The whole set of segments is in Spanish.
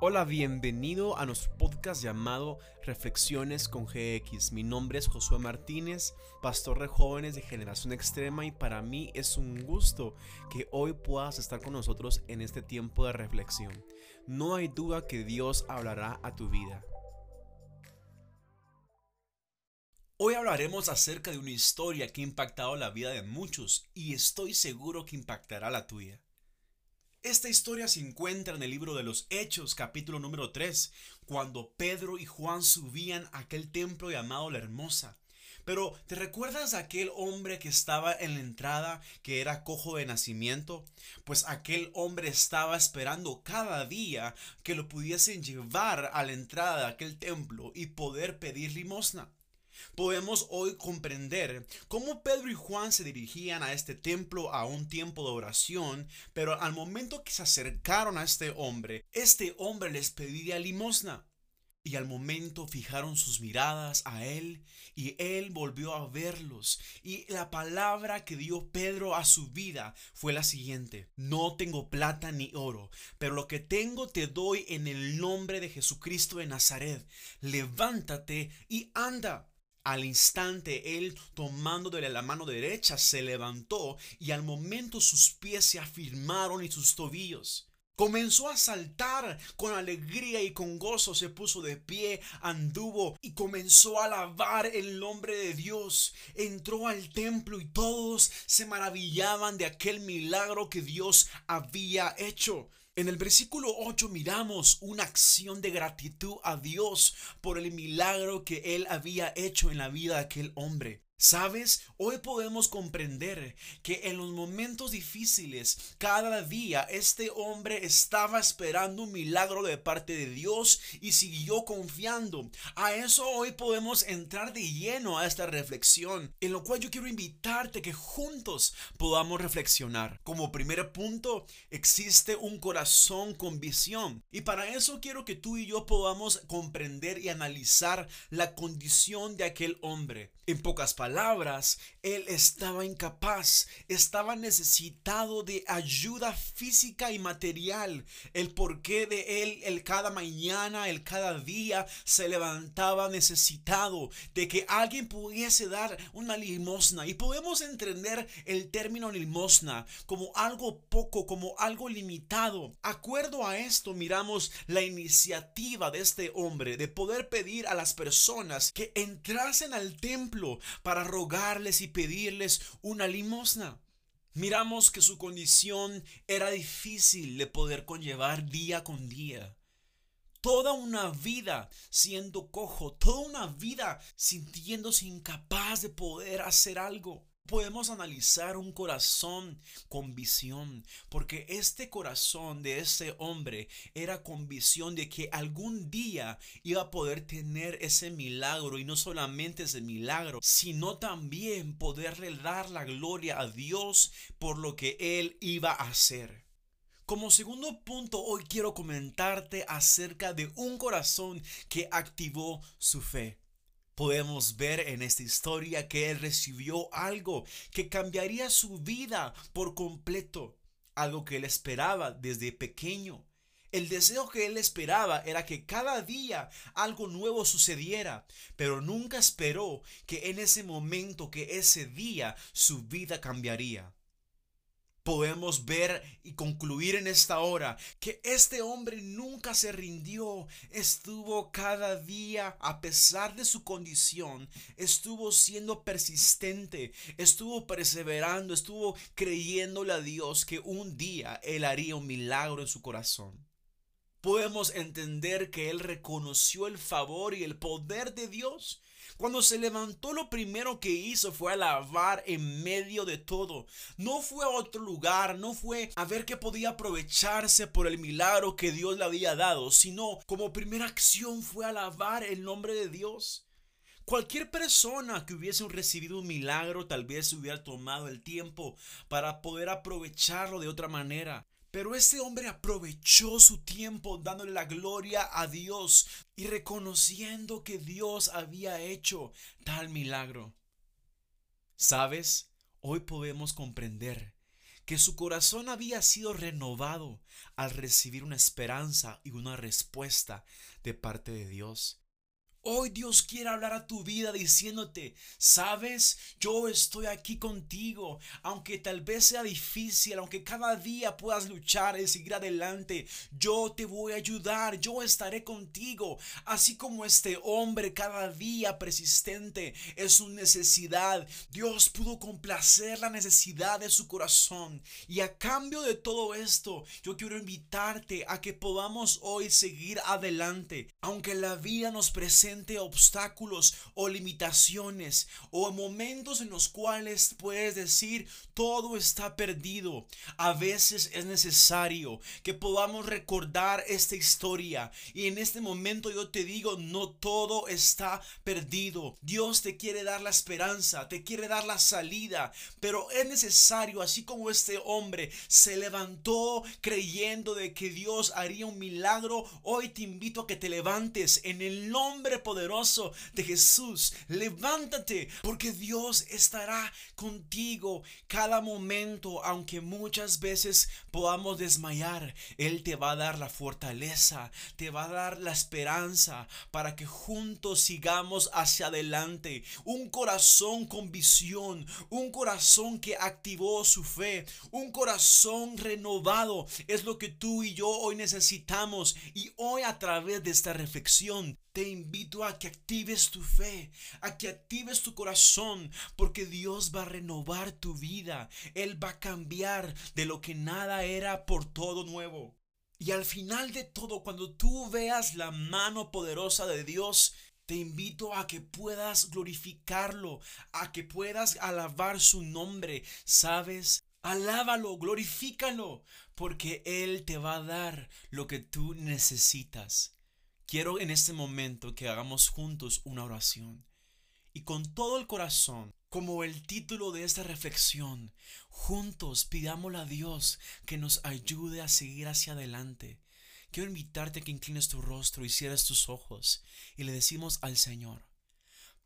Hola, bienvenido a nuestro podcast llamado Reflexiones con GX. Mi nombre es Josué Martínez, pastor de jóvenes de generación extrema y para mí es un gusto que hoy puedas estar con nosotros en este tiempo de reflexión. No hay duda que Dios hablará a tu vida. Hoy hablaremos acerca de una historia que ha impactado la vida de muchos y estoy seguro que impactará la tuya. Esta historia se encuentra en el libro de los Hechos, capítulo número 3, cuando Pedro y Juan subían a aquel templo llamado La Hermosa. Pero, ¿te recuerdas aquel hombre que estaba en la entrada, que era cojo de nacimiento? Pues aquel hombre estaba esperando cada día que lo pudiesen llevar a la entrada de aquel templo y poder pedir limosna podemos hoy comprender cómo Pedro y Juan se dirigían a este templo a un tiempo de oración, pero al momento que se acercaron a este hombre, este hombre les pedía limosna. Y al momento fijaron sus miradas a él y él volvió a verlos. Y la palabra que dio Pedro a su vida fue la siguiente. No tengo plata ni oro, pero lo que tengo te doy en el nombre de Jesucristo de Nazaret. Levántate y anda. Al instante él, tomándole la mano derecha, se levantó y al momento sus pies se afirmaron y sus tobillos. Comenzó a saltar con alegría y con gozo, se puso de pie, anduvo y comenzó a alabar el nombre de Dios. Entró al templo y todos se maravillaban de aquel milagro que Dios había hecho. En el versículo 8 miramos una acción de gratitud a Dios por el milagro que él había hecho en la vida de aquel hombre. ¿Sabes? Hoy podemos comprender que en los momentos difíciles, cada día este hombre estaba esperando un milagro de parte de Dios y siguió confiando. A eso hoy podemos entrar de lleno a esta reflexión, en lo cual yo quiero invitarte que juntos podamos reflexionar. Como primer punto, existe un corazón con visión. Y para eso quiero que tú y yo podamos comprender y analizar la condición de aquel hombre. En pocas palabras, él estaba incapaz, estaba necesitado de ayuda física y material. El porqué de él, el cada mañana, el cada día, se levantaba necesitado de que alguien pudiese dar una limosna. Y podemos entender el término limosna como algo poco, como algo limitado. Acuerdo a esto, miramos la iniciativa de este hombre de poder pedir a las personas que entrasen al templo para rogarles y pedirles una limosna. Miramos que su condición era difícil de poder conllevar día con día. Toda una vida siendo cojo, toda una vida sintiéndose incapaz de poder hacer algo podemos analizar un corazón con visión, porque este corazón de ese hombre era con visión de que algún día iba a poder tener ese milagro y no solamente ese milagro, sino también poderle dar la gloria a Dios por lo que él iba a hacer. Como segundo punto, hoy quiero comentarte acerca de un corazón que activó su fe podemos ver en esta historia que él recibió algo que cambiaría su vida por completo, algo que él esperaba desde pequeño. El deseo que él esperaba era que cada día algo nuevo sucediera, pero nunca esperó que en ese momento, que ese día, su vida cambiaría podemos ver y concluir en esta hora que este hombre nunca se rindió, estuvo cada día, a pesar de su condición, estuvo siendo persistente, estuvo perseverando, estuvo creyéndole a Dios que un día él haría un milagro en su corazón podemos entender que él reconoció el favor y el poder de Dios. Cuando se levantó lo primero que hizo fue alabar en medio de todo. No fue a otro lugar, no fue a ver que podía aprovecharse por el milagro que Dios le había dado, sino como primera acción fue alabar el nombre de Dios. Cualquier persona que hubiese recibido un milagro tal vez hubiera tomado el tiempo para poder aprovecharlo de otra manera. Pero este hombre aprovechó su tiempo dándole la gloria a Dios y reconociendo que Dios había hecho tal milagro. ¿Sabes? Hoy podemos comprender que su corazón había sido renovado al recibir una esperanza y una respuesta de parte de Dios. Hoy Dios quiere hablar a tu vida diciéndote, sabes, yo estoy aquí contigo, aunque tal vez sea difícil, aunque cada día puedas luchar y seguir adelante, yo te voy a ayudar, yo estaré contigo, así como este hombre cada día persistente es su necesidad, Dios pudo complacer la necesidad de su corazón. Y a cambio de todo esto, yo quiero invitarte a que podamos hoy seguir adelante, aunque la vida nos presente obstáculos o limitaciones o momentos en los cuales puedes decir todo está perdido. A veces es necesario que podamos recordar esta historia y en este momento yo te digo no todo está perdido. Dios te quiere dar la esperanza, te quiere dar la salida, pero es necesario así como este hombre se levantó creyendo de que Dios haría un milagro, hoy te invito a que te levantes en el nombre poderoso de Jesús. Levántate porque Dios estará contigo cada momento, aunque muchas veces podamos desmayar. Él te va a dar la fortaleza, te va a dar la esperanza para que juntos sigamos hacia adelante. Un corazón con visión, un corazón que activó su fe, un corazón renovado es lo que tú y yo hoy necesitamos. Y hoy a través de esta reflexión te a que actives tu fe, a que actives tu corazón, porque Dios va a renovar tu vida. Él va a cambiar de lo que nada era por todo nuevo. Y al final de todo, cuando tú veas la mano poderosa de Dios, te invito a que puedas glorificarlo, a que puedas alabar su nombre. ¿Sabes? Alábalo, glorifícalo, porque Él te va a dar lo que tú necesitas. Quiero en este momento que hagamos juntos una oración y con todo el corazón, como el título de esta reflexión, juntos pidámosle a Dios que nos ayude a seguir hacia adelante. Quiero invitarte a que inclines tu rostro y cierres tus ojos y le decimos al Señor,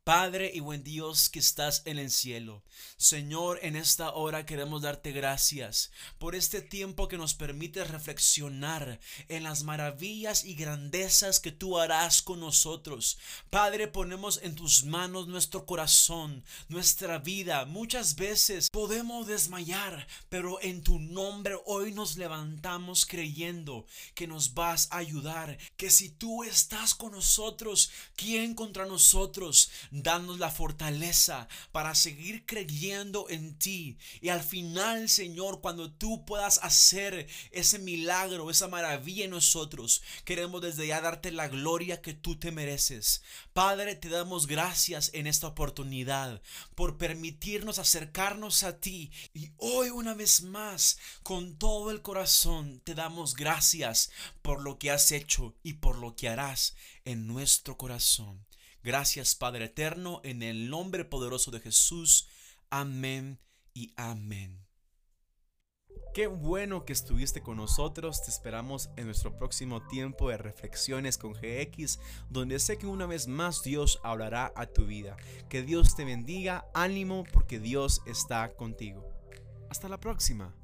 Padre y buen Dios que estás en el cielo. Señor, en esta hora queremos darte gracias por este tiempo que nos permite reflexionar en las maravillas y grandezas que tú harás con nosotros. Padre, ponemos en tus manos nuestro corazón, nuestra vida. Muchas veces podemos desmayar, pero en tu nombre hoy nos levantamos creyendo que nos vas a ayudar, que si tú estás con nosotros, ¿quién contra nosotros? Danos la fortaleza para seguir creyendo en ti. Y al final, Señor, cuando tú puedas hacer ese milagro, esa maravilla en nosotros, queremos desde ya darte la gloria que tú te mereces. Padre, te damos gracias en esta oportunidad por permitirnos acercarnos a ti. Y hoy una vez más, con todo el corazón, te damos gracias por lo que has hecho y por lo que harás en nuestro corazón. Gracias Padre Eterno, en el nombre poderoso de Jesús. Amén y amén. Qué bueno que estuviste con nosotros. Te esperamos en nuestro próximo tiempo de reflexiones con GX, donde sé que una vez más Dios hablará a tu vida. Que Dios te bendiga, ánimo, porque Dios está contigo. Hasta la próxima.